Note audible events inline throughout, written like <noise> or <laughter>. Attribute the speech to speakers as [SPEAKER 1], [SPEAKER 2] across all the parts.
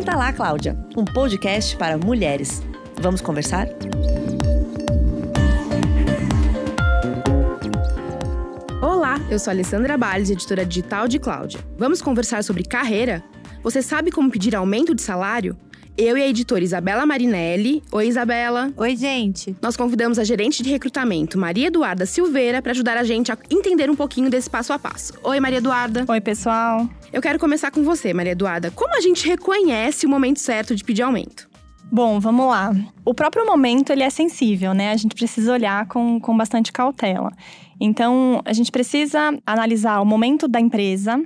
[SPEAKER 1] Senta lá, Cláudia, um podcast para mulheres. Vamos conversar?
[SPEAKER 2] Olá, eu sou Alessandra Bales, editora digital de Cláudia. Vamos conversar sobre carreira? Você sabe como pedir aumento de salário? Eu e a editora Isabela Marinelli. Oi, Isabela.
[SPEAKER 3] Oi, gente.
[SPEAKER 2] Nós convidamos a gerente de recrutamento, Maria Eduarda Silveira, para ajudar a gente a entender um pouquinho desse passo a passo. Oi, Maria Eduarda.
[SPEAKER 4] Oi, pessoal.
[SPEAKER 2] Eu quero começar com você, Maria Eduarda. Como a gente reconhece o momento certo de pedir aumento?
[SPEAKER 4] Bom, vamos lá. O próprio momento ele é sensível, né? A gente precisa olhar com, com bastante cautela. Então, a gente precisa analisar o momento da empresa,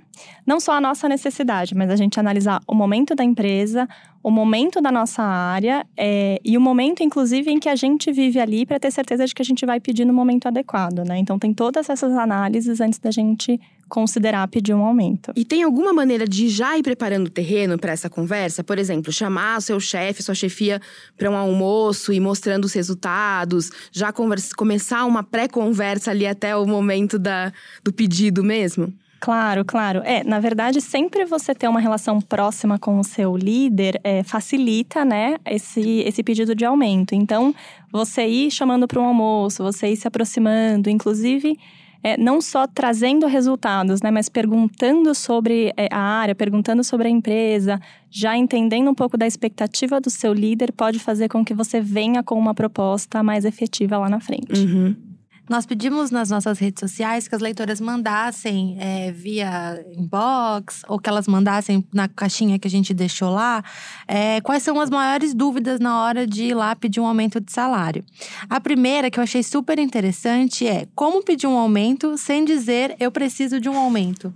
[SPEAKER 4] não só a nossa necessidade, mas a gente analisar o momento da empresa, o momento da nossa área é, e o momento, inclusive, em que a gente vive ali para ter certeza de que a gente vai pedir no momento adequado, né? Então, tem todas essas análises antes da gente considerar pedir um aumento.
[SPEAKER 2] E tem alguma maneira de já ir preparando o terreno para essa conversa? Por exemplo, chamar o seu chefe, sua chefia para um almoço e mostrando os resultados, já conversa, começar uma pré-conversa ali até o momento da, do pedido mesmo?
[SPEAKER 4] Claro, claro. É, na verdade, sempre você ter uma relação próxima com o seu líder é, facilita, né, esse, esse pedido de aumento. Então, você ir chamando para um almoço, você ir se aproximando, inclusive. É, não só trazendo resultados, né, mas perguntando sobre é, a área, perguntando sobre a empresa, já entendendo um pouco da expectativa do seu líder, pode fazer com que você venha com uma proposta mais efetiva lá na frente.
[SPEAKER 2] Uhum.
[SPEAKER 3] Nós pedimos nas nossas redes sociais que as leitoras mandassem é, via inbox ou que elas mandassem na caixinha que a gente deixou lá é, quais são as maiores dúvidas na hora de ir lá pedir um aumento de salário. A primeira, que eu achei super interessante, é como pedir um aumento sem dizer eu preciso de um aumento.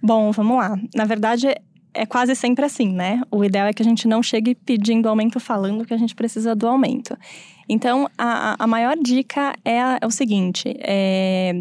[SPEAKER 4] Bom, vamos lá. Na verdade, é quase sempre assim, né? O ideal é que a gente não chegue pedindo aumento falando que a gente precisa do aumento. Então, a, a maior dica é, é o seguinte: é,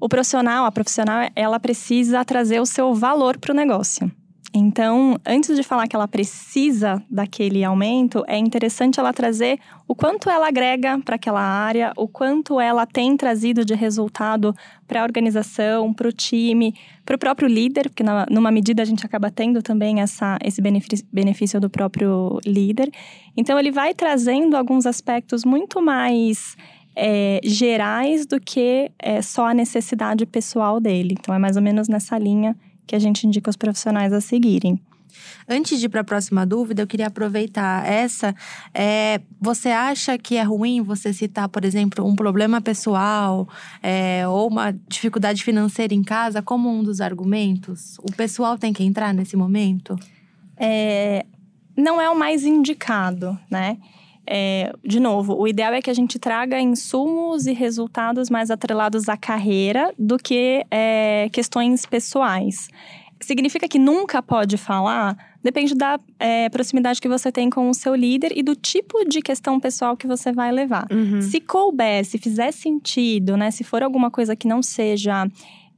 [SPEAKER 4] o profissional, a profissional, ela precisa trazer o seu valor para o negócio. Então, antes de falar que ela precisa daquele aumento, é interessante ela trazer o quanto ela agrega para aquela área, o quanto ela tem trazido de resultado para a organização, para o time, para o próprio líder, porque na, numa medida a gente acaba tendo também essa, esse benefício, do próprio líder. Então, ele vai trazendo alguns aspectos muito mais é, gerais do que é, só a necessidade pessoal dele. Então, é mais ou menos nessa linha que a gente indica os profissionais a seguirem.
[SPEAKER 3] Antes de ir para a próxima dúvida, eu queria aproveitar essa. É, você acha que é ruim você citar, por exemplo, um problema pessoal é, ou uma dificuldade financeira em casa como um dos argumentos? O pessoal tem que entrar nesse momento?
[SPEAKER 4] É, não é o mais indicado, né? É, de novo, o ideal é que a gente traga insumos e resultados mais atrelados à carreira do que é, questões pessoais. Significa que nunca pode falar? Depende da é, proximidade que você tem com o seu líder e do tipo de questão pessoal que você vai levar.
[SPEAKER 2] Uhum.
[SPEAKER 4] Se couber, se fizer sentido, né? Se for alguma coisa que não seja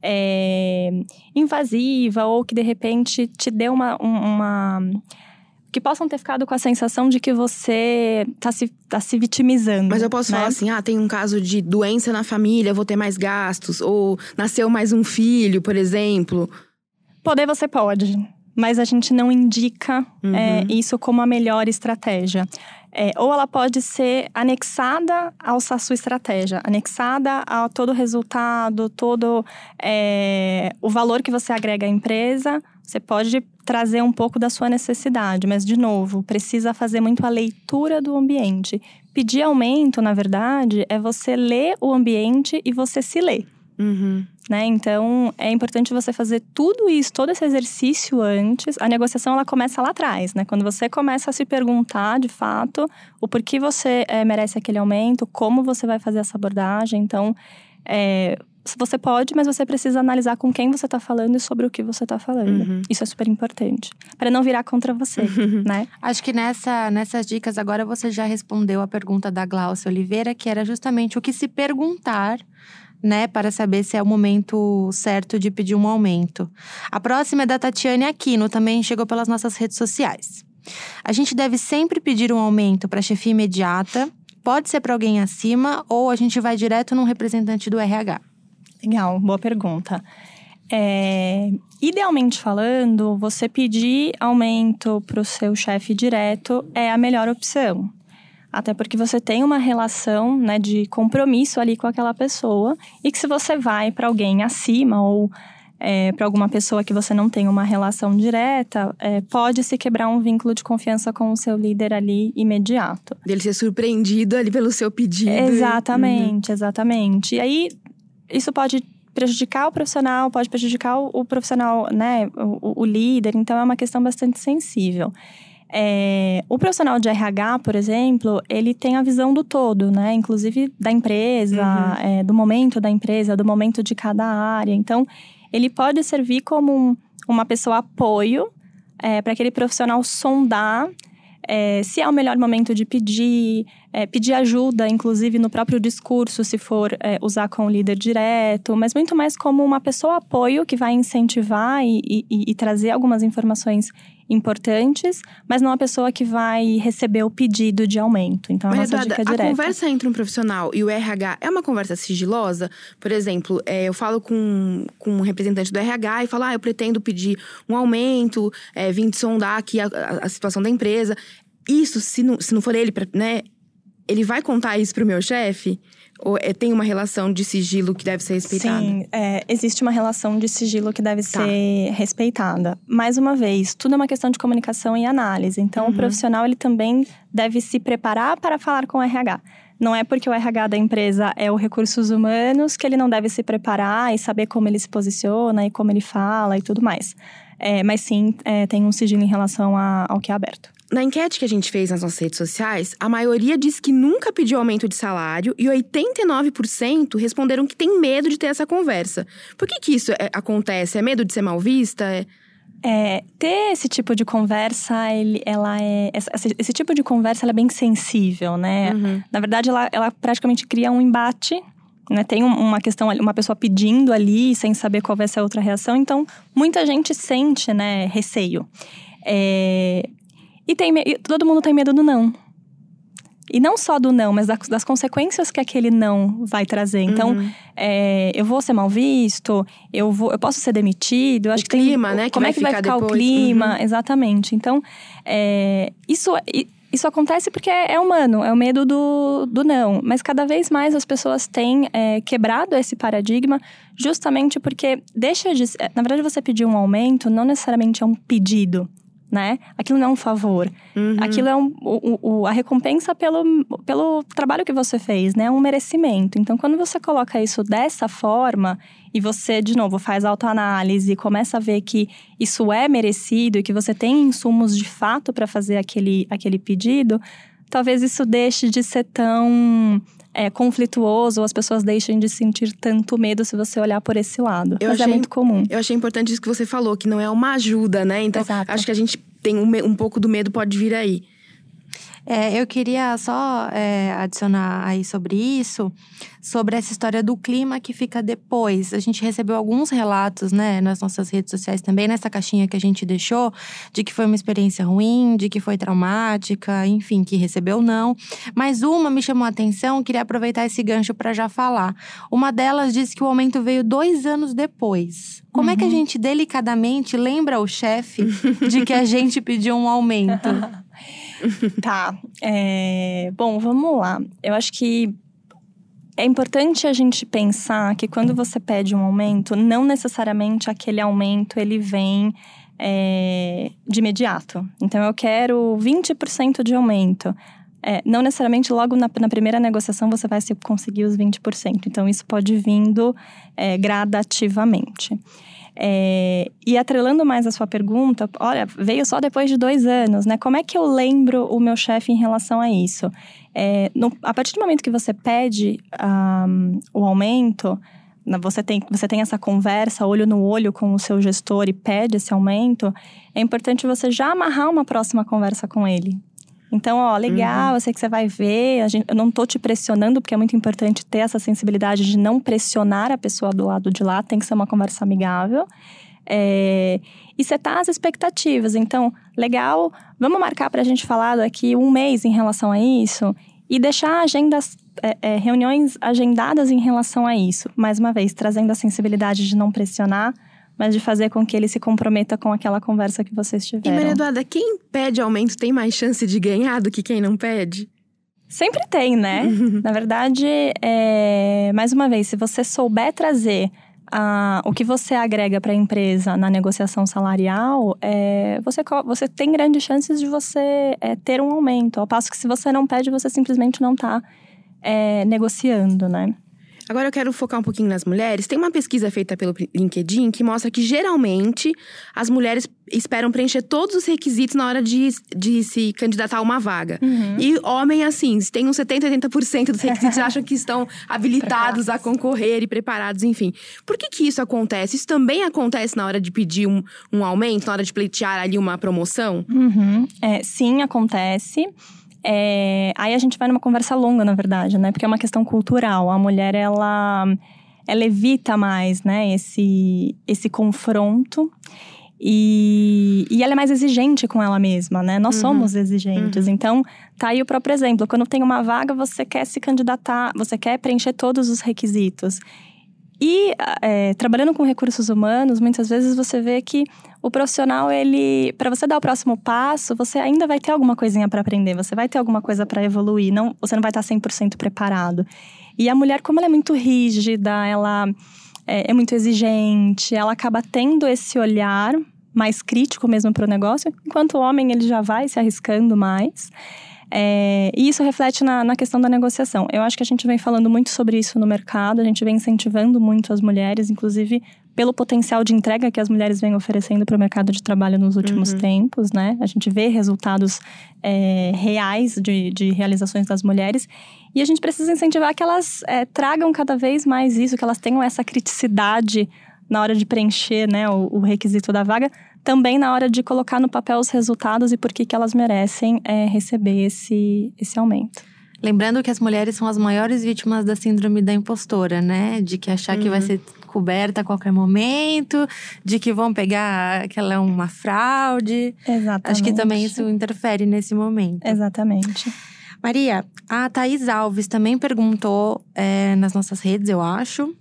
[SPEAKER 4] é, invasiva ou que de repente te dê uma, uma que possam ter ficado com a sensação de que você tá se, tá se vitimizando.
[SPEAKER 2] Mas eu posso
[SPEAKER 4] né?
[SPEAKER 2] falar assim: ah, tem um caso de doença na família, vou ter mais gastos. Ou nasceu mais um filho, por exemplo.
[SPEAKER 4] Poder você pode, mas a gente não indica
[SPEAKER 2] Uhum.
[SPEAKER 4] é, isso como a melhor estratégia. É, ou ela pode ser anexada ao- à sua estratégia, anexada a todo o resultado, todo é, o valor que você agrega à empresa. Você pode trazer um pouco da sua necessidade, mas, de novo, precisa fazer muito a leitura do ambiente. Pedir aumento, na verdade, é você ler o ambiente e você se ler
[SPEAKER 2] Uhum.
[SPEAKER 4] né? Então, é importante você fazer tudo isso, todo esse exercício antes. A negociação, ela começa lá atrás, né? Quando você começa a se perguntar, de fato, o porquê você eh, merece aquele aumento, como você vai fazer essa abordagem. Então, é, você pode, mas você precisa analisar com quem você está falando e sobre o que você está falando.
[SPEAKER 2] Uhum.
[SPEAKER 4] Isso é super importante. Para não virar contra você, né?
[SPEAKER 3] Acho que nessa, nessas dicas agora você já respondeu a pergunta da Glaucia Oliveira, que era justamente o que se perguntar né, para saber se é o momento certo de pedir um aumento. A próxima é da Tatiane Aquino, também chegou pelas nossas redes sociais. A gente deve sempre pedir um aumento para a chefia imediata, pode ser para alguém acima ou a gente vai direto num representante do RH?
[SPEAKER 4] Legal, boa pergunta. É, idealmente falando, você pedir aumento para o seu chefe direto é a melhor opção. Até porque você tem uma relação né, de compromisso ali com aquela pessoa. E que se você vai para alguém acima ou é, para alguma pessoa que você não tem uma relação direta, é, pode se quebrar um vínculo de confiança com o seu líder ali imediato.
[SPEAKER 2] Dele ser surpreendido ali pelo seu pedido.
[SPEAKER 4] Exatamente, exatamente. E aí, isso pode prejudicar o profissional, pode prejudicar o, o profissional, né, o, o, líder. Então, é uma questão bastante sensível. É, o profissional de RH, por exemplo, ele tem a visão do todo, né? Inclusive da empresa, uhum. é, do momento da empresa, do momento de cada área. Então, ele pode servir como um, uma pessoa apoio é, para aquele profissional sondar é, se é o melhor momento de pedir, é, pedir ajuda, inclusive no próprio discurso, se for é, usar com o líder direto, mas muito mais como uma pessoa apoio que vai incentivar e, e, e trazer algumas informações importantes, mas não a pessoa que vai receber o pedido de aumento. Então, mas, a nossa dica é direta.
[SPEAKER 2] A conversa entre um profissional e o RH é uma conversa sigilosa? Por exemplo, é, eu falo com, com um representante do RH e falo, ah, eu pretendo pedir um aumento, é, vim sondar aqui a, a, a situação da empresa. Isso, se não, se não for ele, né, ele vai contar isso pro meu chefe? Ou é, tem uma relação de sigilo que deve ser respeitada?
[SPEAKER 4] Sim, é, existe uma relação de sigilo que deve tá. ser respeitada. Mais uma vez, tudo é uma questão de comunicação e análise. Então, uhum. o profissional ele também deve se preparar para falar com o RH. Não é porque o RH da empresa é o recursos humanos que ele não deve se preparar e saber como ele se posiciona e como ele fala e tudo mais. É, mas sim, é, tem um sigilo em relação a, ao que é aberto.
[SPEAKER 2] Na enquete que a gente fez nas nossas redes sociais, a maioria disse que nunca pediu aumento de salário e 89% responderam que tem medo de ter essa conversa. Por que, que isso é, acontece? É medo de ser mal vista? É...
[SPEAKER 4] É, ter esse tipo de conversa, ele, ela é. Esse, esse tipo de conversa é bem sensível, né? Uhum. Na verdade, ela, ela praticamente cria um embate né, tem uma questão, uma pessoa pedindo ali sem saber qual vai ser a outra reação, então muita gente sente, né, receio. É, e, tem, e todo mundo tem medo do não. E não só do não, mas das, das consequências que aquele não vai trazer. Então, uhum. é, eu vou ser mal visto, eu, vou, eu posso ser demitido. Acho o que
[SPEAKER 2] clima,
[SPEAKER 4] tem,
[SPEAKER 2] né?
[SPEAKER 4] Como
[SPEAKER 2] é
[SPEAKER 4] que vai ficar
[SPEAKER 2] depois.
[SPEAKER 4] o clima? Uhum. Exatamente. Então, é, isso, isso acontece porque é, é humano, é o medo do, do não. Mas cada vez mais as pessoas têm é, quebrado esse paradigma, justamente porque deixa de. Na verdade, você pedir um aumento não necessariamente é um pedido né? Aquilo não é um favor. Uhum. Aquilo é um, o, o, a recompensa pelo, pelo trabalho que você fez, né? É um merecimento. Então, quando você coloca isso dessa forma e você, de novo, faz autoanálise e começa a ver que isso é merecido e que você tem insumos de fato para fazer aquele, aquele pedido, talvez isso deixe de ser tão é, conflituoso, ou as pessoas deixem de sentir tanto medo se você olhar por esse lado. Eu Mas é achei, é muito comum.
[SPEAKER 2] Eu achei importante isso que você falou, que não é uma ajuda, né? Então, Exato. acho que a gente tem um, um pouco do medo pode vir aí.
[SPEAKER 3] É, eu queria só é, adicionar aí sobre isso, sobre essa história do clima que fica depois. A gente recebeu alguns relatos, né, nas nossas redes sociais também, nessa caixinha que a gente deixou, de que foi uma experiência ruim, de que foi traumática, enfim, que recebeu não. Mas uma me chamou a atenção, queria aproveitar esse gancho para já falar. Uma delas disse que o aumento veio dois anos depois. Como uhum. é que a uhum. gente delicadamente lembra o chefe de que a gente pediu um aumento? <laughs> <laughs>
[SPEAKER 4] tá. É... Bom, vamos lá. Eu acho que é importante a gente pensar que quando você pede um aumento, não necessariamente aquele aumento ele vem é, de imediato. Então, eu quero 20% de aumento. É, não necessariamente logo na, na, primeira negociação você vai conseguir os 20%. Então, isso pode vindo é, gradativamente. É, e atrelando mais a sua pergunta, olha, veio só depois de dois anos, né? Como é que eu lembro o meu chefe em relação a isso? É, no, a partir do momento que você pede um, o aumento, você tem, você tem essa conversa olho no olho com o seu gestor e pede esse aumento, é importante você já amarrar uma próxima conversa com ele. Então, ó, legal, uhum. eu sei que você vai ver, gente, eu não tô te pressionando, porque é muito importante ter essa sensibilidade de não pressionar a pessoa do lado de lá, tem que ser uma conversa amigável. É, e setar as expectativas. Então, legal, vamos marcar para a gente falar daqui um mês em relação a isso e deixar agendas, é, é, reuniões agendadas em relação a isso. Mais uma vez, trazendo a sensibilidade de não pressionar, mas de fazer com que ele se comprometa com aquela conversa que vocês
[SPEAKER 2] E
[SPEAKER 4] tiveram.
[SPEAKER 2] Maria Eduarda, quem pede aumento tem mais chance de ganhar do que quem não pede?
[SPEAKER 4] Sempre tem, né? Na verdade, é, mais uma vez, se você souber trazer ah, o que você agrega para a empresa na negociação salarial, é, você, você tem grandes chances de você é, ter um aumento. Ao passo que se você não pede, você simplesmente não está negociando, né?
[SPEAKER 2] Agora eu quero focar um pouquinho nas mulheres. Tem uma pesquisa feita pelo LinkedIn que mostra que geralmente as mulheres esperam preencher todos os requisitos na hora de, de se candidatar a uma vaga. E homem, assim, tem uns 70, 80% dos requisitos <laughs> acham que estão habilitados a concorrer e preparados, enfim. Por que que isso acontece? Isso também acontece na hora de pedir um, um aumento, na hora de pleitear ali uma promoção?
[SPEAKER 4] Uhum. É, sim, acontece. É, aí a gente vai numa conversa longa, na verdade, né? Porque é uma questão cultural. A mulher, ela, ela evita mais, né? Esse, esse confronto. E, e ela é mais exigente com ela mesma, né? Nós somos exigentes. Então, tá aí o próprio exemplo. Quando tem uma vaga, você quer se candidatar, você quer preencher todos os requisitos. E é, trabalhando com recursos humanos, muitas vezes você vê que o profissional, ele, para você dar o próximo passo, você ainda vai ter alguma coisinha para aprender, você vai ter alguma coisa para evoluir, não, você não vai estar 100% preparado. E a mulher, como ela é muito rígida, ela é, é muito exigente, ela acaba tendo esse olhar mais crítico mesmo para o negócio, enquanto o homem ele já vai se arriscando mais. É, e isso reflete na, na questão da negociação. Eu acho que a gente vem falando muito sobre isso no mercado, a gente vem incentivando muito as mulheres, inclusive pelo potencial de entrega que as mulheres vêm oferecendo para o mercado de trabalho nos últimos tempos, né? A gente vê resultados é, reais de, de realizações das mulheres. E a gente precisa incentivar que elas é, tragam cada vez mais isso, que elas tenham essa criticidade na hora de preencher né, o, o requisito da vaga, também na hora de colocar no papel os resultados e por que, que elas merecem é, receber esse, esse aumento.
[SPEAKER 3] Lembrando que as mulheres são as maiores vítimas da síndrome da impostora, né? De que achar que vai ser coberta a qualquer momento, de que vão pegar que ela é uma fraude.
[SPEAKER 4] Exatamente.
[SPEAKER 3] Acho que também isso interfere nesse momento.
[SPEAKER 4] Exatamente.
[SPEAKER 3] Maria, a Thaís Alves também perguntou é, nas nossas redes, eu acho.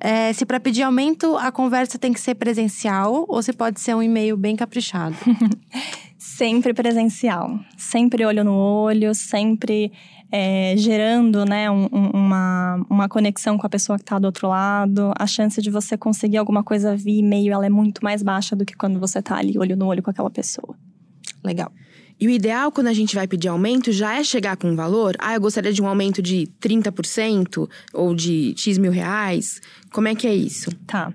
[SPEAKER 3] é, se para pedir aumento a conversa tem que ser presencial ou se pode ser um e-mail bem caprichado. <laughs>
[SPEAKER 4] Sempre presencial, sempre olho no olho, sempre é, gerando né, um- um- uma, uma conexão com a pessoa que está do outro lado. A chance de você conseguir alguma coisa via e-mail ela é muito mais baixa do que quando você está ali olho no olho com aquela pessoa.
[SPEAKER 3] Legal.
[SPEAKER 2] E o ideal quando a gente vai pedir aumento já é chegar com um valor. Ah, eu gostaria de um aumento de 30% ou de X mil reais. Como é que é isso?
[SPEAKER 4] Tá.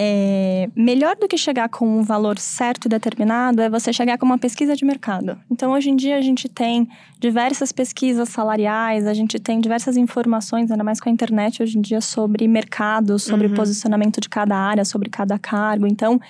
[SPEAKER 4] É, melhor do que chegar com um valor certo e determinado é você chegar com uma pesquisa de mercado. Então, hoje em dia, a gente tem diversas pesquisas salariais, a gente tem diversas informações, ainda mais com a internet hoje em dia, sobre mercado, sobre posicionamento de cada área, sobre cada cargo. Então,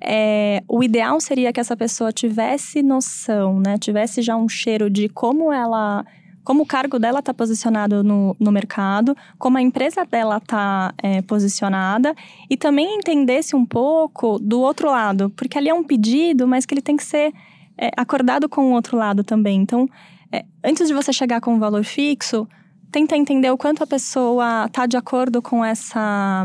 [SPEAKER 4] é, o ideal seria que essa pessoa tivesse noção, né? Tivesse já um cheiro de como ela como o cargo dela está posicionado no, no mercado, como a empresa dela está posicionada e também entendesse um pouco do outro lado, porque ali é um pedido, mas que ele tem que ser é, acordado com o outro lado também. Então, é, antes de você chegar com um valor fixo, tenta entender o quanto a pessoa está de acordo com essa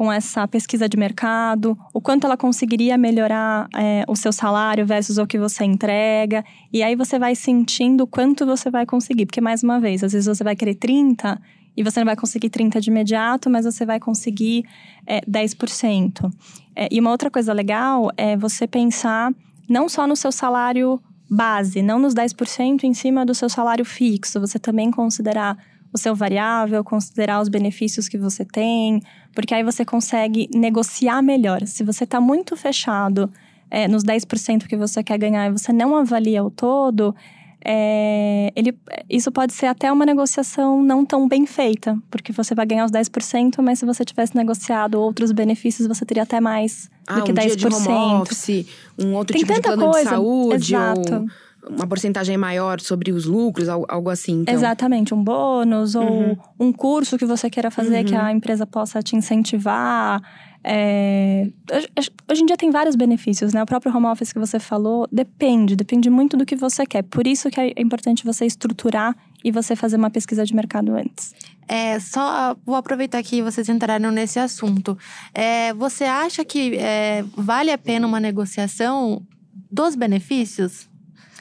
[SPEAKER 4] com essa pesquisa de mercado, o quanto ela conseguiria melhorar é, o seu salário versus o que você entrega. E aí você vai sentindo quanto você vai conseguir. Porque, mais uma vez, às vezes você vai querer 30 e você não vai conseguir 30 de imediato, mas você vai conseguir é, 10%. É, e uma outra coisa legal é você pensar não só no seu salário base, não nos 10% em cima do seu salário fixo, você também considerar o seu variável, considerar os benefícios que você tem, porque aí você consegue negociar melhor. Se você está muito fechado é, nos 10% que você quer ganhar e você não avalia o todo, é, ele, isso pode ser até uma negociação não tão bem feita, porque você vai ganhar os 10%, mas se você tivesse negociado outros benefícios, você teria até mais
[SPEAKER 2] Ah,
[SPEAKER 4] do que
[SPEAKER 2] um
[SPEAKER 4] 10%.
[SPEAKER 2] dia de home office, um outro
[SPEAKER 4] Tem
[SPEAKER 2] tipo de
[SPEAKER 4] tanta
[SPEAKER 2] plano
[SPEAKER 4] coisa.
[SPEAKER 2] de saúde.
[SPEAKER 4] Exato.
[SPEAKER 2] Ou... uma porcentagem maior sobre os lucros, algo assim. Então.
[SPEAKER 4] Exatamente, um bônus ou uhum. um curso que você queira fazer uhum. que a empresa possa te incentivar. É... Hoje em dia tem vários benefícios, né? O próprio home office que você falou depende, depende muito do que você quer. Por isso que é importante você estruturar e você fazer uma pesquisa de mercado antes.
[SPEAKER 3] É, só vou aproveitar que vocês entraram nesse assunto. É, você acha que é, vale a pena uma negociação dos benefícios?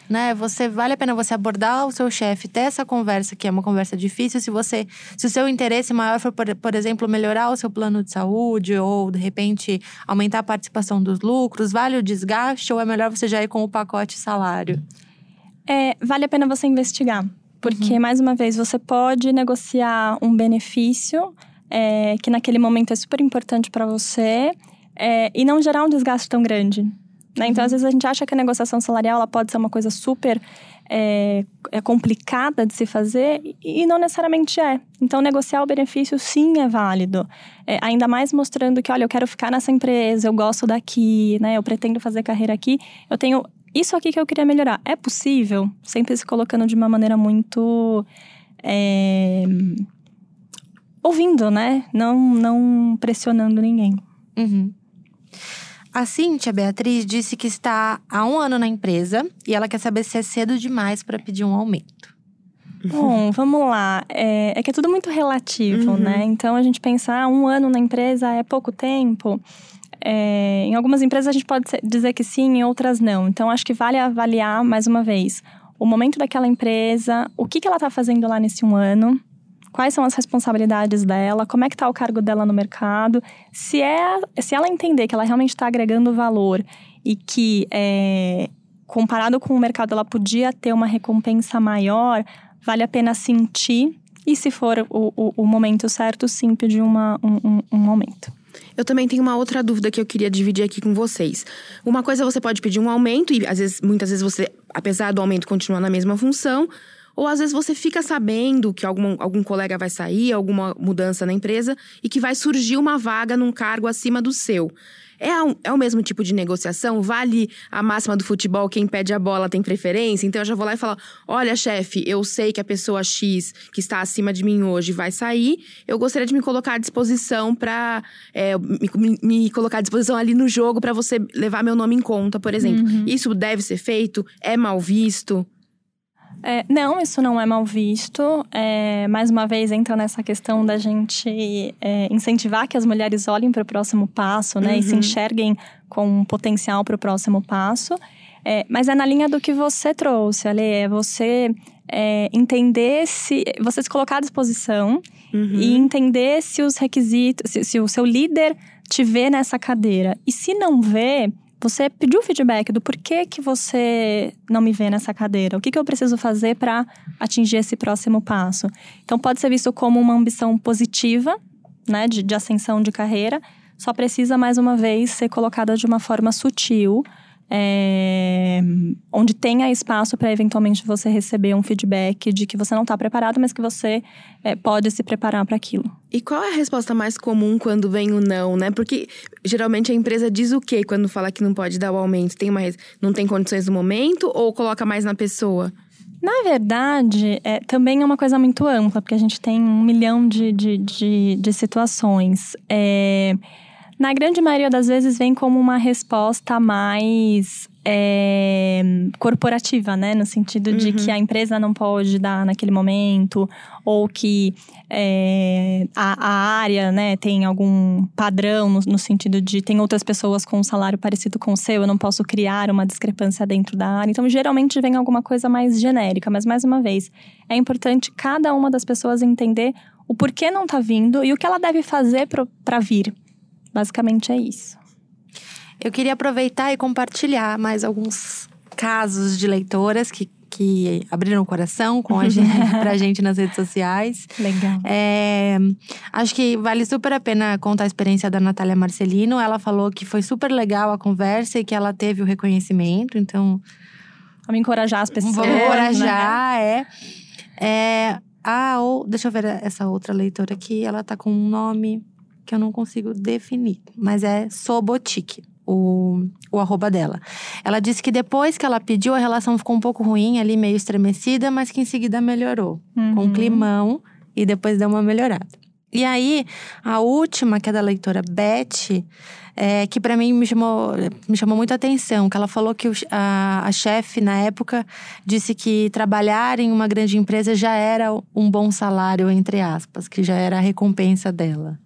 [SPEAKER 3] Né? Você vale a pena você abordar o seu chefe, ter essa conversa, que é uma conversa difícil, se você, se o seu interesse maior for, por, por exemplo, melhorar o seu plano de saúde ou de repente aumentar a participação dos lucros, vale o desgaste ou é melhor você já ir com o pacote salário?
[SPEAKER 4] É, vale a pena você investigar. Porque, uhum. mais uma vez, você pode negociar um benefício é, que naquele momento é super importante para você é, e não gerar um desgaste tão grande. Né? Então, às vezes, a gente acha que a negociação salarial ela pode ser uma coisa super é, é, complicada de se fazer e não necessariamente é. Então, negociar o benefício sim é válido. É, ainda mais mostrando que, olha, eu quero ficar nessa empresa, eu gosto daqui, né? Eu pretendo fazer carreira aqui. Eu tenho isso aqui que eu queria melhorar. É possível? Sempre se colocando de uma maneira muito. É, ouvindo, né? Não, não pressionando ninguém.
[SPEAKER 3] Uhum. A Cíntia Beatriz disse que está há um ano na empresa e ela quer saber se é cedo demais para pedir um aumento.
[SPEAKER 4] Bom, vamos lá. É, é, que é tudo muito relativo, uhum. né? Então a gente pensar ah, um ano na empresa é pouco tempo. É, em algumas empresas a gente pode dizer que sim, em outras não. Então acho que vale avaliar mais uma vez o momento daquela empresa, o que, que ela está fazendo lá nesse um ano, quais são as responsabilidades dela, como é que está o cargo dela no mercado. Se, é, se ela entender que ela realmente está agregando valor e que, é, comparado com o mercado, ela podia ter uma recompensa maior, vale a pena sentir. E se for o, o, o momento certo, sim, pedir uma, um, um aumento.
[SPEAKER 2] Eu também tenho uma outra dúvida que eu queria dividir aqui com vocês. Uma coisa você pode pedir um aumento e às vezes, muitas vezes você, apesar do aumento, continua na mesma função, ou às vezes você fica sabendo que algum, algum colega vai sair, alguma mudança na empresa e que vai surgir uma vaga num cargo acima do seu. É, um, é o mesmo tipo de negociação? Vale a máxima do futebol, quem pede a bola tem preferência? Então eu já vou lá e falo: olha, chefe, eu sei que a pessoa X que está acima de mim hoje vai sair, eu gostaria de me colocar à disposição para. É, me, me, colocar à disposição ali no jogo para você levar meu nome em conta, por exemplo. Uhum. Isso deve ser feito? É mal visto?
[SPEAKER 4] É, não, isso não é mal visto. É, mais uma vez, entra nessa questão da gente é, incentivar que as mulheres olhem para o próximo passo, né? Uhum. E se uhum. enxerguem com um potencial para o próximo passo. É, mas é na linha do que você trouxe, Ale. É você é, entender se. Você se colocar à disposição uhum. e entender se os requisitos. Se, se o seu líder te vê nessa cadeira. E se não vê, você pediu feedback do porquê que você não me vê nessa cadeira, o que, que eu preciso fazer para atingir esse próximo passo. Então, pode ser visto como uma ambição positiva, né, de, de ascensão de carreira, só precisa, mais uma vez, ser colocada de uma forma sutil é, onde tenha espaço para eventualmente você receber um feedback de que você não está preparado, mas que você é, pode se preparar para aquilo.
[SPEAKER 2] E qual é a resposta mais comum quando vem o não, né? Porque geralmente a empresa diz o quê quando fala que não pode dar o aumento? Tem uma, não tem condições no momento ou coloca mais na pessoa?
[SPEAKER 4] Na verdade, é, também é uma coisa muito ampla, porque a gente tem um milhão de, de, de, de situações. É, na grande maioria das vezes vem como uma resposta mais é, corporativa, né? No sentido de uhum. que a empresa não pode dar naquele momento, ou que é, a, a, área né, tem algum padrão, no, no, sentido de tem outras pessoas com um salário parecido com o seu, eu não posso criar uma discrepância dentro da área. Então, geralmente vem alguma coisa mais genérica, mas mais uma vez, é importante cada uma das pessoas entender o porquê não está vindo e o que ela deve fazer para vir. Basicamente é isso.
[SPEAKER 3] Eu queria aproveitar e compartilhar mais alguns casos de leitoras que, que abriram o coração com a <laughs> gente, pra gente nas redes sociais.
[SPEAKER 4] Legal.
[SPEAKER 3] É, acho que vale super a pena contar a experiência da Natália Marcelino. Ela falou que foi super legal a conversa e que ela teve o reconhecimento, então.
[SPEAKER 4] Vamos encorajar as pessoas.
[SPEAKER 3] Vamos encorajar, né? é. é. Ah, ou, deixa eu ver essa outra leitora aqui. Ela tá com um nome que eu não consigo definir, mas é Sobotique. o, o arroba dela. Ela disse que depois que ela pediu, a relação ficou um pouco ruim, ali meio estremecida, mas que em seguida melhorou.
[SPEAKER 4] Uhum.
[SPEAKER 3] Com um climão e depois deu uma melhorada. E aí, a última, que é da leitora Beth, é, que para mim me chamou, me chamou muito a atenção, que ela falou que o, a, a chefe, na época, disse que trabalhar em uma grande empresa já era um bom salário, entre aspas, que já era a recompensa dela.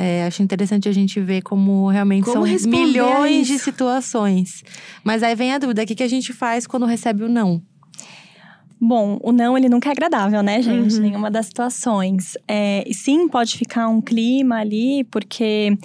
[SPEAKER 3] É, acho interessante a gente ver como realmente
[SPEAKER 2] Como
[SPEAKER 3] são milhões de situações. Mas aí vem a dúvida: o que, que a gente faz quando recebe o não?
[SPEAKER 4] Bom, o não, ele nunca é agradável, né, gente?
[SPEAKER 2] Uhum.
[SPEAKER 4] Nenhuma das situações. É, sim, pode ficar um clima ali, porque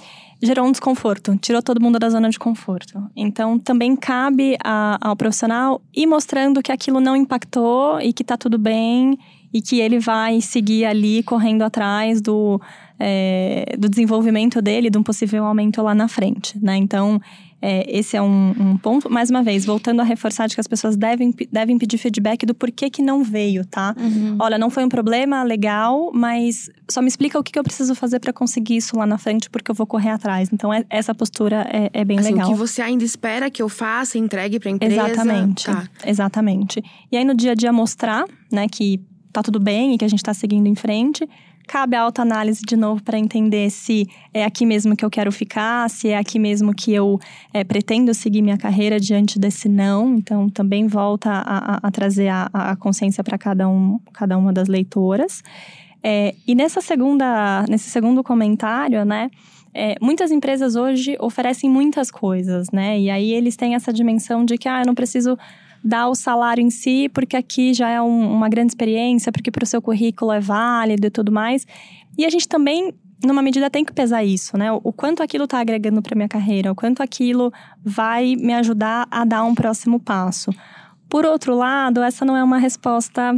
[SPEAKER 4] gerou um desconforto, tirou todo mundo da zona de conforto. Então, também cabe a- ao profissional ir mostrando que aquilo não impactou e que tá tudo bem e que ele vai seguir ali correndo atrás do, é, do desenvolvimento dele, de um possível aumento lá na frente, né? Então, é, esse é um, um ponto. Mais uma vez, voltando a reforçar de que as pessoas devem, devem pedir feedback do porquê que não veio, tá? Olha, não foi um problema, legal, mas só me explica o que, que eu preciso fazer para conseguir isso lá na frente, porque eu vou correr atrás. Então, é- essa postura é, é bem
[SPEAKER 2] Assim,
[SPEAKER 4] legal.
[SPEAKER 2] o que você ainda espera que eu faça, entregue pra empresa.
[SPEAKER 4] Exatamente.
[SPEAKER 2] Tá.
[SPEAKER 4] Exatamente. E aí, no dia a dia, mostrar, né, que tá tudo bem e que a gente tá seguindo em frente. Cabe a autoanálise de novo para entender se é aqui mesmo que eu quero ficar, se é aqui mesmo que eu é, pretendo seguir minha carreira diante desse não. Então, também volta a, a- a trazer a, a consciência para cada, um, cada uma das leitoras. É, e nessa segunda, nesse segundo comentário, né? é, muitas empresas hoje oferecem muitas coisas, né? E aí eles têm essa dimensão de que, ah, eu não preciso dar o salário em si, porque aqui já é um- uma grande experiência, porque para o seu currículo é válido e tudo mais. E a gente também, numa medida, tem que pesar isso, né? O, o quanto aquilo está agregando para minha carreira, o quanto aquilo vai me ajudar a dar um próximo passo. Por outro lado, essa não é uma resposta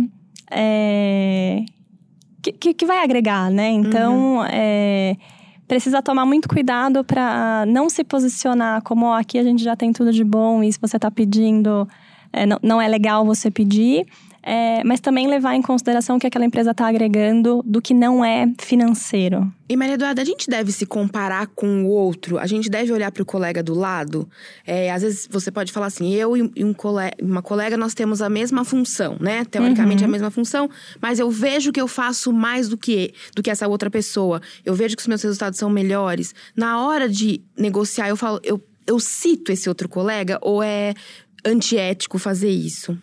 [SPEAKER 4] é, que, que, que vai agregar, né? Então, é, precisa tomar muito cuidado para não se posicionar como ó, aqui a gente já tem tudo de bom e se você está pedindo, é, não, não é legal você pedir. É, mas também levar em consideração o que aquela empresa está agregando do que não é financeiro.
[SPEAKER 2] E Maria Eduarda, a gente deve se comparar com o outro? A gente deve olhar para o colega do lado? É, às vezes você pode falar assim, eu e um cole- uma colega, nós temos a mesma função, né? Teoricamente
[SPEAKER 4] Uhum.
[SPEAKER 2] a mesma função, mas eu vejo que eu faço mais do que, do que essa outra pessoa. Eu vejo que os meus resultados são melhores. Na hora de negociar, eu falo, eu, eu cito esse outro colega ou é antiético fazer isso?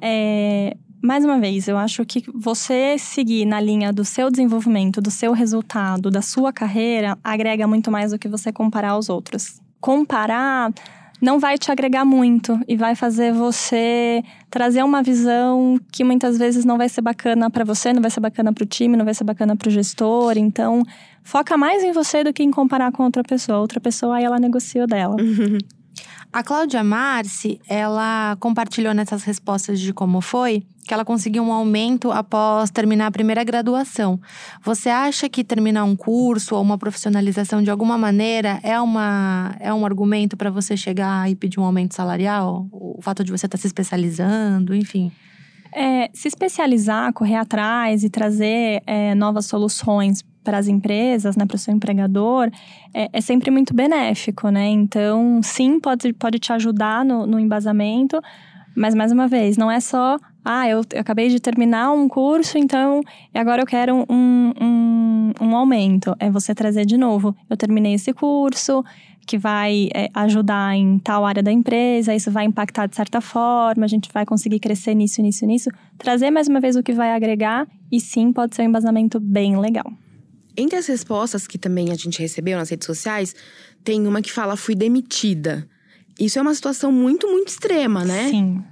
[SPEAKER 4] É, mais uma vez, eu acho que você seguir na linha do seu desenvolvimento, do seu resultado, da sua carreira, agrega muito mais do que você comparar aos outros. Comparar não vai te agregar muito e vai fazer você trazer uma visão que muitas vezes não vai ser bacana para você, não vai ser bacana para o time, não vai ser bacana para o gestor. Então, foca mais em você do que em comparar com outra pessoa. Outra pessoa aí ela negocia dela. <laughs>
[SPEAKER 3] A Cláudia Marci, ela compartilhou nessas respostas de como foi que ela conseguiu um aumento após terminar a primeira graduação. Você acha que terminar um curso ou uma profissionalização de alguma maneira é, uma, é um argumento para você chegar e pedir um aumento salarial? O fato de você estar se especializando, enfim.
[SPEAKER 4] É, se especializar, correr atrás e trazer é, novas soluções para as empresas, né, para o seu empregador, é, é sempre muito benéfico, né? Então, sim, pode, pode te ajudar no, no embasamento, mas mais uma vez, não é só, ah, eu, eu acabei de terminar um curso, então agora eu quero um, um, um aumento. É você trazer de novo, eu terminei esse curso, que vai é, ajudar em tal área da empresa, isso vai impactar de certa forma, a gente vai conseguir crescer nisso, nisso, nisso. Trazer mais uma vez o que vai agregar, e sim, pode ser um embasamento bem legal.
[SPEAKER 2] Entre as respostas que também a gente recebeu nas redes sociais, tem uma que fala fui demitida. Isso é uma situação muito, muito extrema, né?
[SPEAKER 4] Sim.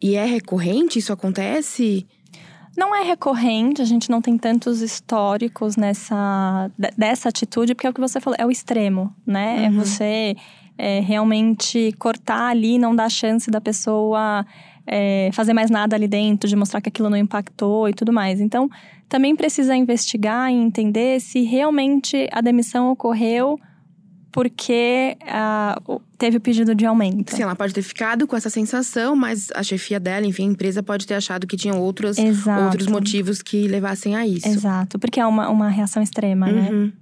[SPEAKER 2] E é recorrente? Isso acontece?
[SPEAKER 4] Não é recorrente, a gente não tem tantos históricos nessa de- dessa atitude, porque é o que você falou, é o extremo, né? É
[SPEAKER 2] Uhum.
[SPEAKER 4] você é, realmente cortar ali, não dar chance da pessoa é, fazer mais nada ali dentro, de mostrar que aquilo não impactou e tudo mais. Então, também precisa investigar e entender se realmente a demissão ocorreu porque ah, teve o pedido de aumento.
[SPEAKER 2] Sim, ela pode ter ficado com essa sensação, mas a chefia dela, enfim, a empresa pode ter achado que tinham outros,
[SPEAKER 4] Exato.
[SPEAKER 2] outros motivos que levassem a isso.
[SPEAKER 4] Exato, porque é uma, uma reação extrema, né?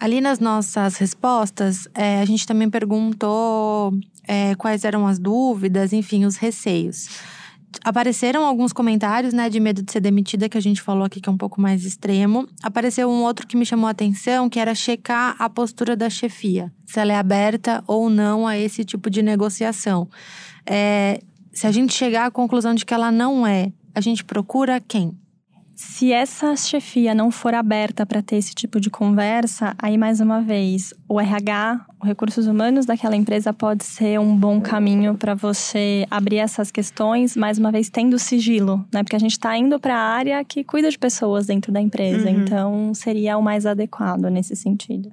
[SPEAKER 3] Ali nas nossas respostas, é, a gente também perguntou é, quais eram as dúvidas, enfim, os receios. Apareceram alguns comentários, né, de medo de ser demitida, que a gente falou aqui que é um pouco mais extremo. Apareceu um outro que me chamou a atenção, que era checar a postura da chefia, se ela é aberta ou não a esse tipo de negociação. É, se a gente chegar à conclusão de que ela não é, a gente procura quem?
[SPEAKER 4] Se essa chefia não for aberta para ter esse tipo de conversa, aí mais uma vez, o RH, os recursos humanos daquela empresa pode ser um bom caminho para você abrir essas questões, mais uma vez tendo sigilo, né? Porque a gente está indo para a área que cuida de pessoas dentro da empresa, uhum. então seria o mais adequado nesse sentido.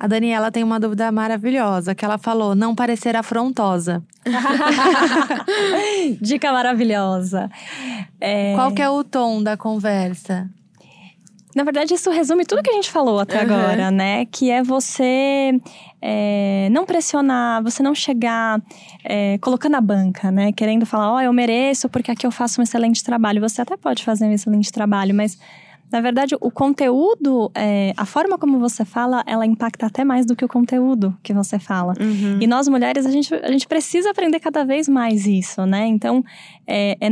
[SPEAKER 3] A Daniela tem uma dúvida maravilhosa, que ela falou, não parecer afrontosa. <laughs>
[SPEAKER 4] Dica maravilhosa.
[SPEAKER 3] É... Qual que é o tom da conversa?
[SPEAKER 4] Na verdade, isso resume tudo que a gente falou até uhum. agora, né? Que é você é, não pressionar, você não chegar é, colocando a banca, né? Querendo falar, ó, oh, eu mereço porque aqui eu faço um excelente trabalho. Você até pode fazer um excelente trabalho, mas na verdade, o conteúdo, é, a forma como você fala, ela impacta até mais do que o conteúdo que você fala. Uhum. E nós mulheres, a gente, a gente precisa aprender cada vez mais isso, né? Então, é, é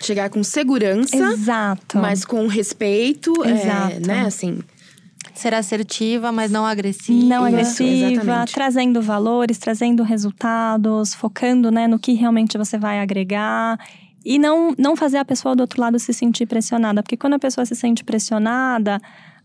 [SPEAKER 2] chegar com segurança,
[SPEAKER 4] Exato.
[SPEAKER 2] mas com respeito, é, Exato. É, né? Assim,
[SPEAKER 3] ser assertiva, mas não agressiva.
[SPEAKER 4] Não agressiva, trazendo valores, trazendo resultados, focando, né, no que realmente você vai agregar e não, não fazer a pessoa do outro lado se sentir pressionada. Porque quando a pessoa se sente pressionada,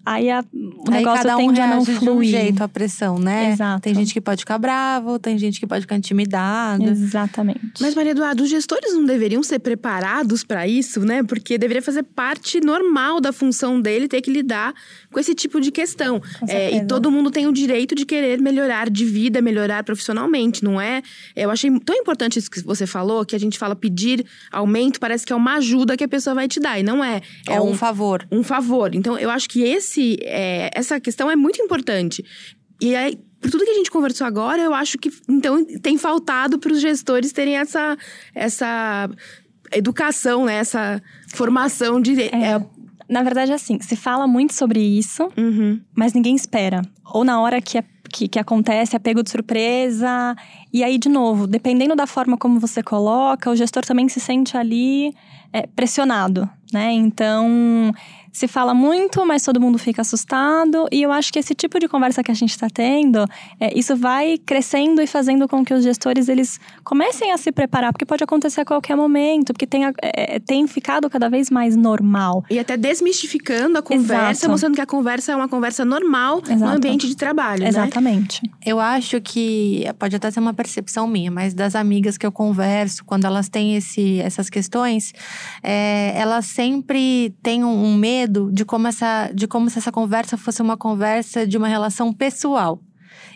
[SPEAKER 4] aí a, o aí negócio cada um tende a não fluir.
[SPEAKER 3] de um jeito a pressão, né? Exato. Tem gente que pode ficar bravo, tem gente que pode ficar intimidada.
[SPEAKER 4] Exatamente.
[SPEAKER 2] Mas Maria Eduardo, os gestores não deveriam ser preparados para isso, né? Porque deveria fazer parte normal da função dele ter que lidar com esse tipo de questão. É, e todo mundo tem o direito de querer melhorar de vida, melhorar profissionalmente, não é? Eu achei tão importante isso que você falou, que a gente fala pedir aumento, parece que é uma ajuda que a pessoa vai te dar, e não é. É
[SPEAKER 3] um, um favor.
[SPEAKER 2] Um favor. Então, eu acho que esse, é, essa questão é muito importante. E aí, por tudo que a gente conversou agora, eu acho que então tem faltado para os gestores terem essa, essa educação, né? essa formação de. É. É,
[SPEAKER 4] na verdade, assim, se fala muito sobre isso, uhum. mas ninguém espera. Ou na hora que, é, que, que, acontece, é pego de surpresa. E aí, de novo, dependendo da forma como você coloca, o gestor também se sente ali é, pressionado, né? Então, se fala muito, mas todo mundo fica assustado. E eu acho que esse tipo de conversa que a gente está tendo, é, isso vai crescendo e fazendo com que os gestores eles comecem a se preparar, porque pode acontecer a qualquer momento, porque tem, é, tem ficado cada vez mais normal.
[SPEAKER 2] E até desmistificando a conversa, Exato. mostrando que a conversa é uma conversa normal Exato. no ambiente de trabalho.
[SPEAKER 4] Né? Exatamente.
[SPEAKER 2] Né?
[SPEAKER 3] Eu acho que pode até ser uma percepção minha, mas das amigas que eu converso, quando elas têm esse, essas questões, é, elas sempre têm um medo medo de como, essa, de como se essa conversa fosse uma conversa de uma relação pessoal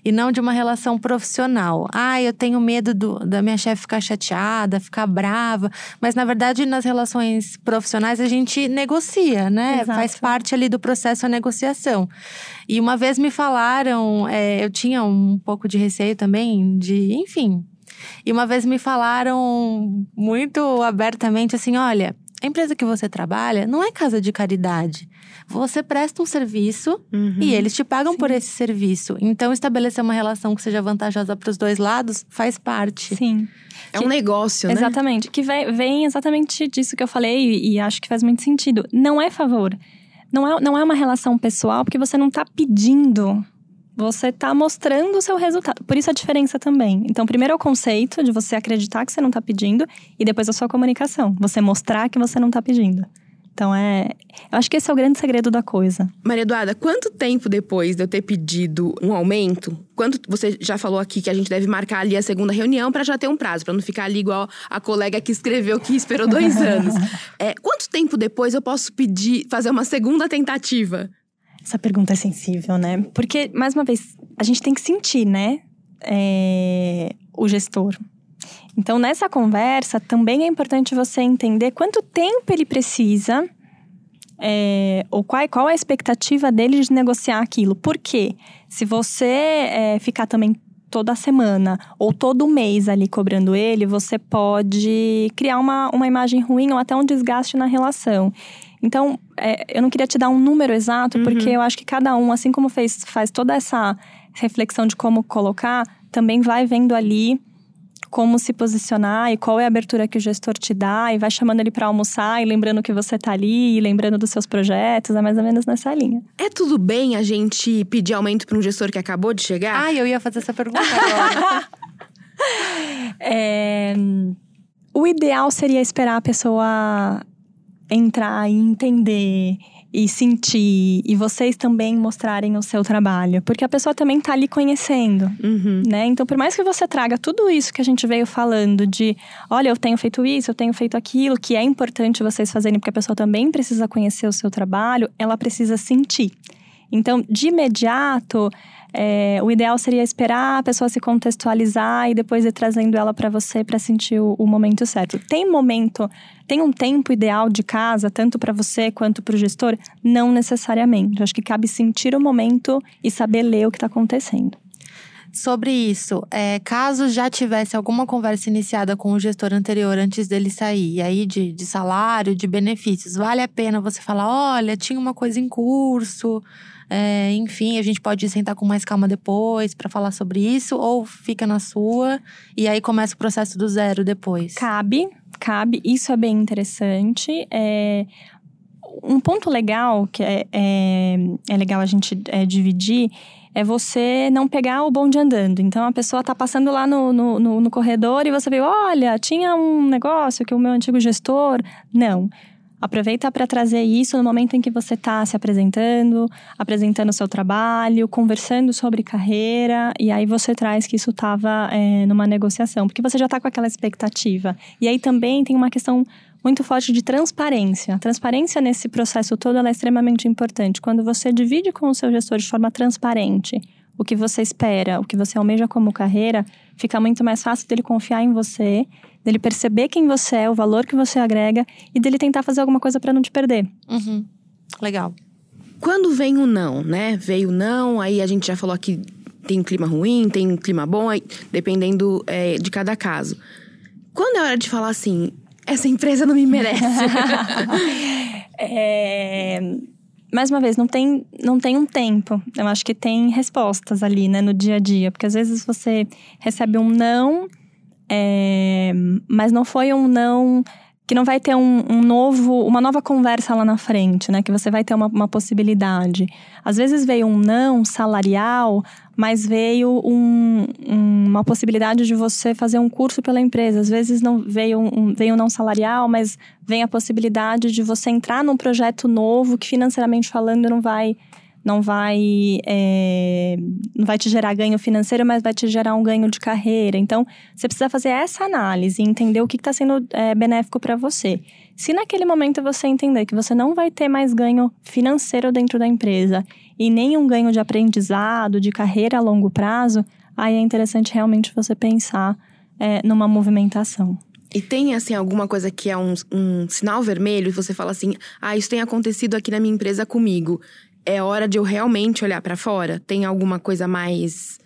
[SPEAKER 3] e não de uma relação profissional. Ah, eu tenho medo do, da minha chefe ficar chateada, ficar brava. Mas, na verdade, nas relações profissionais, a gente negocia, né? Exato. Faz parte ali do processo a negociação. E uma vez me falaram, é, eu tinha um pouco de receio também, de, enfim. E uma vez me falaram muito abertamente assim: olha, a empresa que você trabalha não é casa de caridade. Você presta um serviço uhum. e eles te pagam Sim. por esse serviço. Então, estabelecer uma relação que seja vantajosa para os dois lados faz parte.
[SPEAKER 4] Sim.
[SPEAKER 2] É que, um negócio, né?
[SPEAKER 4] Exatamente. Que vem, vem exatamente disso que eu falei e, e acho que faz muito sentido. Não é favor. Não é, não é uma relação pessoal, porque você não está pedindo você está mostrando o seu resultado. Por isso a diferença também. Então, primeiro é o conceito de você acreditar que você não está pedindo, e depois a sua comunicação. Você mostrar que você não está pedindo. Então é. Eu acho que esse é o grande segredo da coisa.
[SPEAKER 2] Maria Eduarda, quanto tempo depois de eu ter pedido um aumento? Quanto você já falou aqui que a gente deve marcar ali a segunda reunião para já ter um prazo, para não ficar ali igual a colega que escreveu que esperou dois <laughs> anos. É, quanto tempo depois eu posso pedir, fazer uma segunda tentativa?
[SPEAKER 4] Essa pergunta é sensível, né? Porque, mais uma vez, a gente tem que sentir, né? É, o gestor. Então, nessa conversa, também é importante você entender quanto tempo ele precisa é, ou qual, qual a expectativa dele de negociar aquilo. Porque se você é, ficar também toda semana ou todo mês ali cobrando ele, você pode criar uma, uma imagem ruim ou até um desgaste na relação. Então, é, eu não queria te dar um número exato,
[SPEAKER 2] Uhum.
[SPEAKER 4] porque eu acho que cada um, assim como fez, faz toda essa reflexão de como colocar, também vai vendo ali como se posicionar e qual é a abertura que o gestor te dá e vai chamando ele para almoçar e lembrando que você tá ali e lembrando dos seus projetos, é mais ou menos nessa linha.
[SPEAKER 2] É tudo bem a gente pedir aumento para um gestor que acabou de chegar?
[SPEAKER 3] Ai, eu ia fazer essa pergunta agora. <laughs>
[SPEAKER 4] É, o ideal seria esperar a pessoa entrar e entender e sentir e vocês também mostrarem o seu trabalho, porque a pessoa também tá ali conhecendo,
[SPEAKER 2] Uhum.
[SPEAKER 4] né? Então, por mais que você traga tudo isso que a gente veio falando de, olha, eu tenho feito isso, eu tenho feito aquilo, que é importante vocês fazerem, porque a pessoa também precisa conhecer o seu trabalho, ela precisa sentir. Então, de imediato, é, o ideal seria esperar a pessoa se contextualizar e depois ir trazendo ela para você para sentir o, o momento certo. Tem momento, tem um tempo ideal de casa, tanto para você quanto para o gestor? Não necessariamente. Acho que cabe sentir o momento e saber ler o que está acontecendo.
[SPEAKER 3] Sobre isso, é, caso já tivesse alguma conversa iniciada com o gestor anterior antes dele sair, e aí de, de salário, de benefícios, vale a pena você falar: olha, tinha uma coisa em curso, é, enfim, a gente pode sentar com mais calma depois para falar sobre isso, ou fica na sua e aí começa o processo do zero depois.
[SPEAKER 4] Cabe, cabe. Isso é bem interessante. É, um ponto legal que é, é, é legal a gente é, dividir é você não pegar o bonde andando. Então a pessoa tá passando lá no, no, no, no corredor e você vê, olha, tinha um negócio que o meu antigo gestor. Não. Aproveita para trazer isso no momento em que você está se apresentando, apresentando o seu trabalho, conversando sobre carreira, e aí você traz que isso estava é, numa negociação, porque você já está com aquela expectativa. E aí também tem uma questão muito forte de transparência. A transparência nesse processo todo é extremamente importante. Quando você divide com o seu gestor de forma transparente o que você espera, o que você almeja como carreira, fica muito mais fácil dele confiar em você, dele perceber quem você é, o valor que você agrega e dele tentar fazer alguma coisa para não te perder.
[SPEAKER 3] Uhum. Legal.
[SPEAKER 2] Quando vem o não, né? Veio o não, aí a gente já falou que tem um clima ruim, tem um clima bom, aí, dependendo é, de cada caso. Quando é hora de falar assim, essa empresa não me merece? <laughs>
[SPEAKER 4] É, Mais uma vez, não tem, não tem um tempo. Eu acho que tem respostas ali, né, no dia a dia. Porque às vezes você recebe um não, é, mas não foi um não que não vai ter um, um, novo, uma nova conversa lá na frente, né? Que você vai ter uma, uma, possibilidade. Às vezes veio um não salarial, mas veio um, uma possibilidade de você fazer um curso pela empresa. Às vezes não veio um, veio um não salarial, mas vem a possibilidade de você entrar num projeto novo que financeiramente falando não vai não vai é, não vai te gerar ganho financeiro, mas vai te gerar um ganho de carreira. Então, você precisa fazer essa análise e entender o que está sendo é, benéfico para você. Se naquele momento você entender que você não vai ter mais ganho financeiro dentro da empresa e nem um ganho de aprendizado, de carreira a longo prazo, aí é interessante realmente você pensar é, numa movimentação.
[SPEAKER 2] E tem, assim, alguma coisa que é um, um sinal vermelho e você fala assim: ah, isso tem acontecido aqui na minha empresa comigo é hora de eu realmente olhar para fora? Tem alguma coisa mais.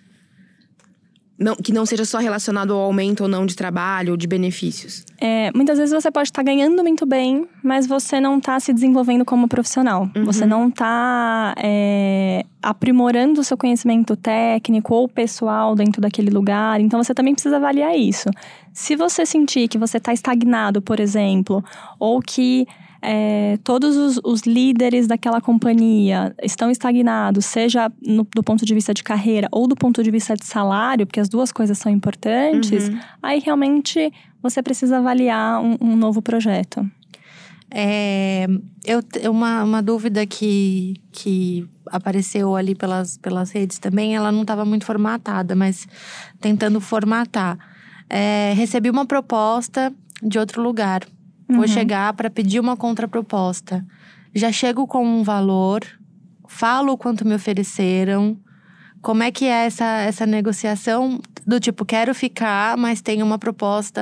[SPEAKER 2] Não, que não seja só relacionado ao aumento ou não de trabalho ou de benefícios?
[SPEAKER 4] É, muitas vezes você pode estar ganhando muito bem, mas você não está se desenvolvendo como profissional. Uhum. Você não está é, aprimorando o seu conhecimento técnico ou pessoal dentro daquele lugar. Então você também precisa avaliar isso. Se você sentir que você está estagnado, por exemplo, ou que é, todos os, os, líderes daquela companhia estão estagnados, seja no, do ponto de vista de carreira ou do ponto de vista de salário, porque as duas coisas são importantes, uhum. aí realmente você precisa avaliar um, um novo projeto.
[SPEAKER 3] É, eu, uma, uma dúvida que, que apareceu ali pelas, pelas redes também, ela não estava muito formatada, mas tentando formatar. É, recebi uma proposta de outro lugar Vou uhum. chegar para pedir uma contraproposta. Já chego com um valor, falo o quanto me ofereceram. Como é que é essa, essa negociação do tipo, quero ficar, mas tenho uma proposta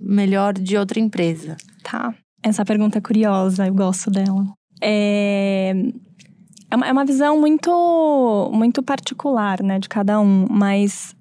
[SPEAKER 3] melhor de outra empresa?
[SPEAKER 4] Tá. Essa pergunta é curiosa, eu gosto dela. É, é uma, é uma visão muito, muito particular, né, de cada um. Mas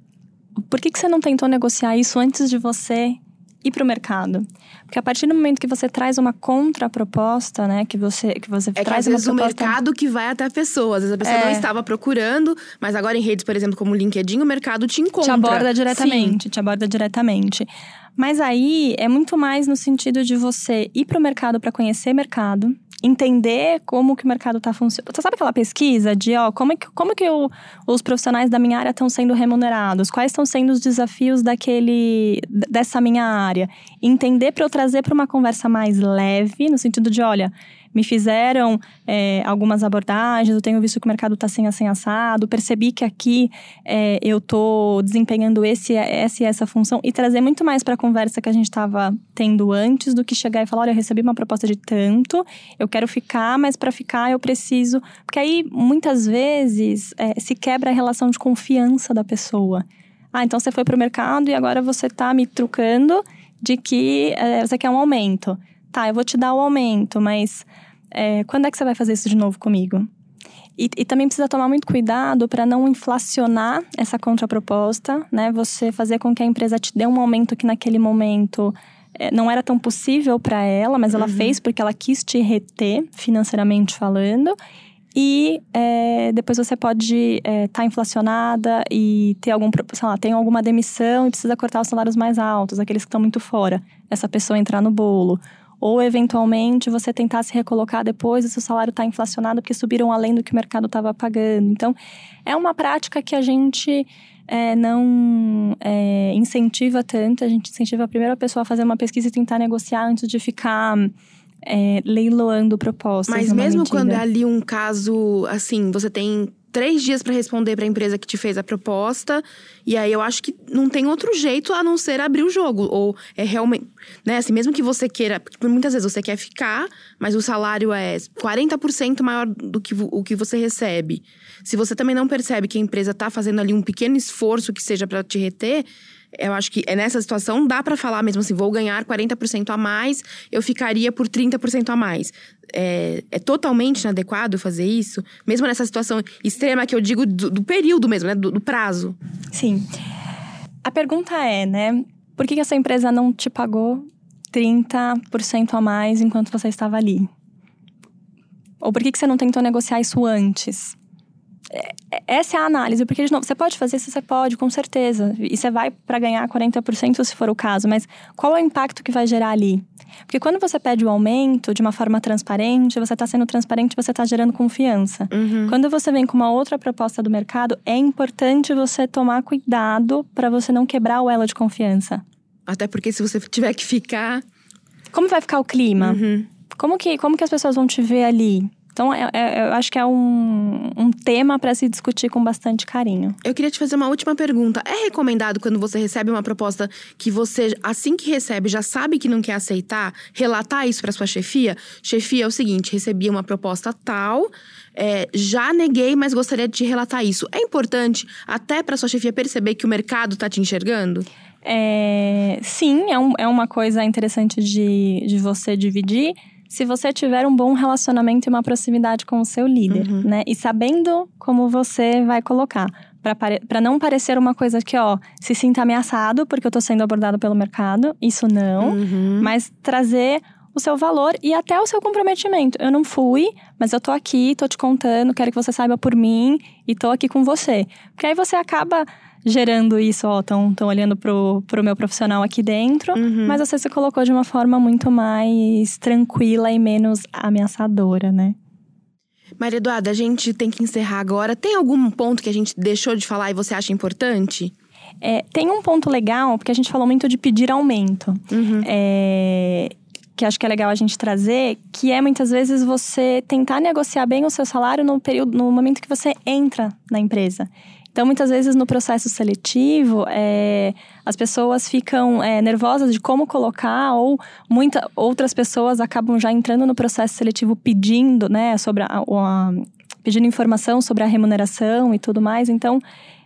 [SPEAKER 4] por que, que você não tentou negociar isso antes de você ir para o mercado. Porque a partir do momento que você traz uma contraproposta, né, que você que você
[SPEAKER 2] é
[SPEAKER 4] traz
[SPEAKER 2] que, às vezes,
[SPEAKER 4] uma
[SPEAKER 2] proposta... o mercado que vai até a pessoa. Às vezes a pessoa é. não estava procurando, mas agora em redes, por exemplo, como o LinkedIn, o mercado te encontra.
[SPEAKER 4] Te aborda diretamente, Sim. te aborda diretamente. Mas aí é muito mais no sentido de você ir para o mercado para conhecer mercado, entender como que o mercado está funcionando. Você sabe aquela pesquisa de, ó, como é que, como que o, os profissionais da minha área estão sendo remunerados? Quais estão sendo os desafios daquele, dessa minha área? Entender para eu trazer para uma conversa mais leve, no sentido de, olha, me fizeram é, algumas abordagens, eu tenho visto que o mercado está assim, assim, assado, percebi que aqui é, eu estou desempenhando esse, essa e essa função e trazer muito mais para a conversa que a gente estava tendo antes do que chegar e falar, olha, eu recebi uma proposta de tanto, eu quero ficar, mas para ficar eu preciso... Porque aí, muitas vezes, é, se quebra a relação de confiança da pessoa. Ah, então você foi para o mercado e agora você está me trucando de que é, você quer um aumento. Tá, eu vou te dar o aumento, mas é, quando é que você vai fazer isso de novo comigo? E, e também precisa tomar muito cuidado para não inflacionar essa contraproposta, né? Você fazer com que a empresa te dê um aumento que naquele momento é, não era tão possível para ela, mas ela uhum. fez porque ela quis te reter, financeiramente falando. E é, depois você pode estar é, tá inflacionada e ter algum, sei lá, tem alguma demissão e precisa cortar os salários mais altos, aqueles que estão muito fora. Essa pessoa entrar no bolo ou eventualmente você tentar se recolocar depois e seu salário está inflacionado porque subiram além do que o mercado estava pagando. Então, é uma prática que a gente é, não é, incentiva tanto, a gente incentiva a primeira pessoa a fazer uma pesquisa e tentar negociar antes de ficar é, leiloando propostas.
[SPEAKER 2] Mas mesmo
[SPEAKER 4] medida.
[SPEAKER 2] quando é ali um caso assim, você tem três dias para responder para a empresa que te fez a proposta. E aí eu acho que não tem outro jeito a não ser abrir o jogo. Ou é realmente. Né, assim, mesmo que você queira. Muitas vezes você quer ficar, mas o salário é 40% maior do que o que você recebe. Se você também não percebe que a empresa está fazendo ali um pequeno esforço que seja para te reter, eu acho que é nessa situação dá para falar mesmo assim, vou ganhar 40% a mais, eu ficaria por 30% a mais. É, é, totalmente inadequado fazer isso, mesmo nessa situação extrema que eu digo do, do período mesmo, né, do, do, prazo.
[SPEAKER 4] Sim. A pergunta é, né, por que, que essa empresa não te pagou 30% a mais enquanto você estava ali? Ou por que, que você não tentou negociar isso antes? Essa é a análise, porque de novo, você pode fazer isso, você pode, com certeza. E você vai para ganhar 40% se for o caso, mas qual é o impacto que vai gerar ali? Porque quando você pede o aumento de uma forma transparente, você está sendo transparente, você está gerando confiança.
[SPEAKER 2] Uhum.
[SPEAKER 4] Quando você vem com uma outra proposta do mercado, é importante você tomar cuidado para você não quebrar o elo de confiança.
[SPEAKER 2] Até porque se você tiver que ficar.
[SPEAKER 4] Como vai ficar o clima?
[SPEAKER 2] Uhum.
[SPEAKER 4] Como que, como que as pessoas vão te ver ali? Então, é, é, eu acho que é um, um tema para se discutir com bastante carinho.
[SPEAKER 2] Eu queria te fazer uma última pergunta. É recomendado quando você recebe uma proposta que você, assim que recebe, já sabe que não quer aceitar, relatar isso para sua chefia? Chefia, é o seguinte: recebi uma proposta tal. É, já neguei, mas gostaria de te relatar isso. É importante até para sua chefia perceber que o mercado está te enxergando?
[SPEAKER 4] É, sim, é, um, é uma coisa interessante de, de você dividir se você tiver um bom relacionamento e uma proximidade com o seu líder,
[SPEAKER 2] uhum.
[SPEAKER 4] né? E sabendo como você vai colocar. Para não parecer uma coisa que, ó, se sinta ameaçado porque eu tô sendo abordado pelo mercado. Isso não.
[SPEAKER 2] Uhum.
[SPEAKER 4] Mas trazer o seu valor e até o seu comprometimento. Eu não fui, mas eu tô aqui, tô te contando, quero que você saiba por mim e tô aqui com você. Porque aí você acaba gerando isso, ó, estão tão olhando pro, pro meu profissional aqui dentro,
[SPEAKER 2] uhum.
[SPEAKER 4] mas você se colocou de uma forma muito mais tranquila e menos ameaçadora, né?
[SPEAKER 2] Maria Eduarda, a gente tem que encerrar agora. Tem algum ponto que a gente deixou de falar e você acha importante?
[SPEAKER 4] É, tem um ponto legal, porque a gente falou muito de pedir aumento.
[SPEAKER 2] Uhum.
[SPEAKER 4] É, que acho que é legal a gente trazer, que é muitas vezes você tentar negociar bem o seu salário no período, no momento que você entra na empresa. Então, muitas vezes no processo seletivo, é, as pessoas ficam é, nervosas de como colocar, ou muitas outras pessoas acabam já entrando no processo seletivo pedindo, né, sobre a, a, pedindo informação sobre a remuneração e tudo mais. Então,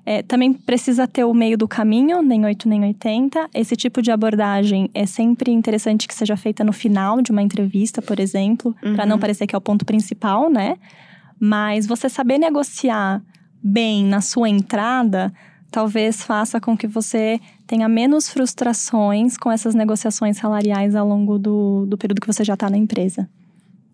[SPEAKER 4] é, também precisa ter o meio do caminho, nem 8 nem 80. Esse tipo de abordagem é sempre interessante que seja feita no final de uma entrevista, por exemplo, uhum. para não parecer que é o ponto principal, né? Mas você saber negociar bem na sua entrada talvez faça com que você tenha menos frustrações com essas negociações salariais ao longo do, do período que você já está na empresa.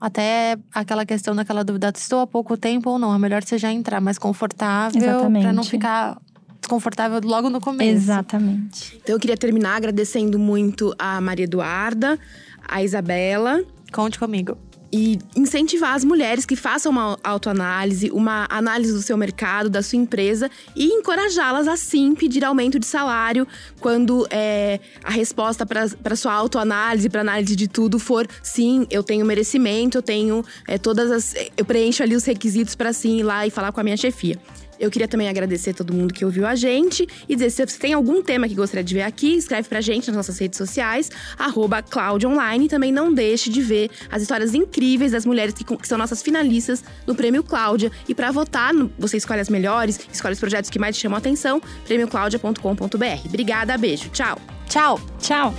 [SPEAKER 3] Até aquela questão daquela dúvida, estou há pouco tempo ou não? É melhor você já entrar mais confortável para não ficar desconfortável logo no começo.
[SPEAKER 4] Exatamente.
[SPEAKER 2] Então eu queria terminar agradecendo muito a Maria Eduarda, a Isabela
[SPEAKER 3] Conte comigo.
[SPEAKER 2] E incentivar as mulheres que façam uma autoanálise, uma análise do seu mercado, da sua empresa e encorajá-las a sim pedir aumento de salário quando é, a resposta para sua autoanálise, para análise de tudo for sim, eu tenho merecimento, eu tenho é, todas as. Eu preencho ali os requisitos para sim ir lá e falar com a minha chefia. Eu queria também agradecer todo mundo que ouviu a gente e dizer se você tem algum tema que gostaria de ver aqui, escreve pra gente nas nossas redes sociais, arroba CloudOnline. E também não deixe de ver as histórias incríveis das mulheres que, que são nossas finalistas no Prêmio Cláudia. E para votar, no- você escolhe as melhores, escolhe os projetos que mais te chamam a atenção, prêmiocláudia.com.br. Obrigada, beijo, tchau!
[SPEAKER 3] Tchau!
[SPEAKER 4] Tchau!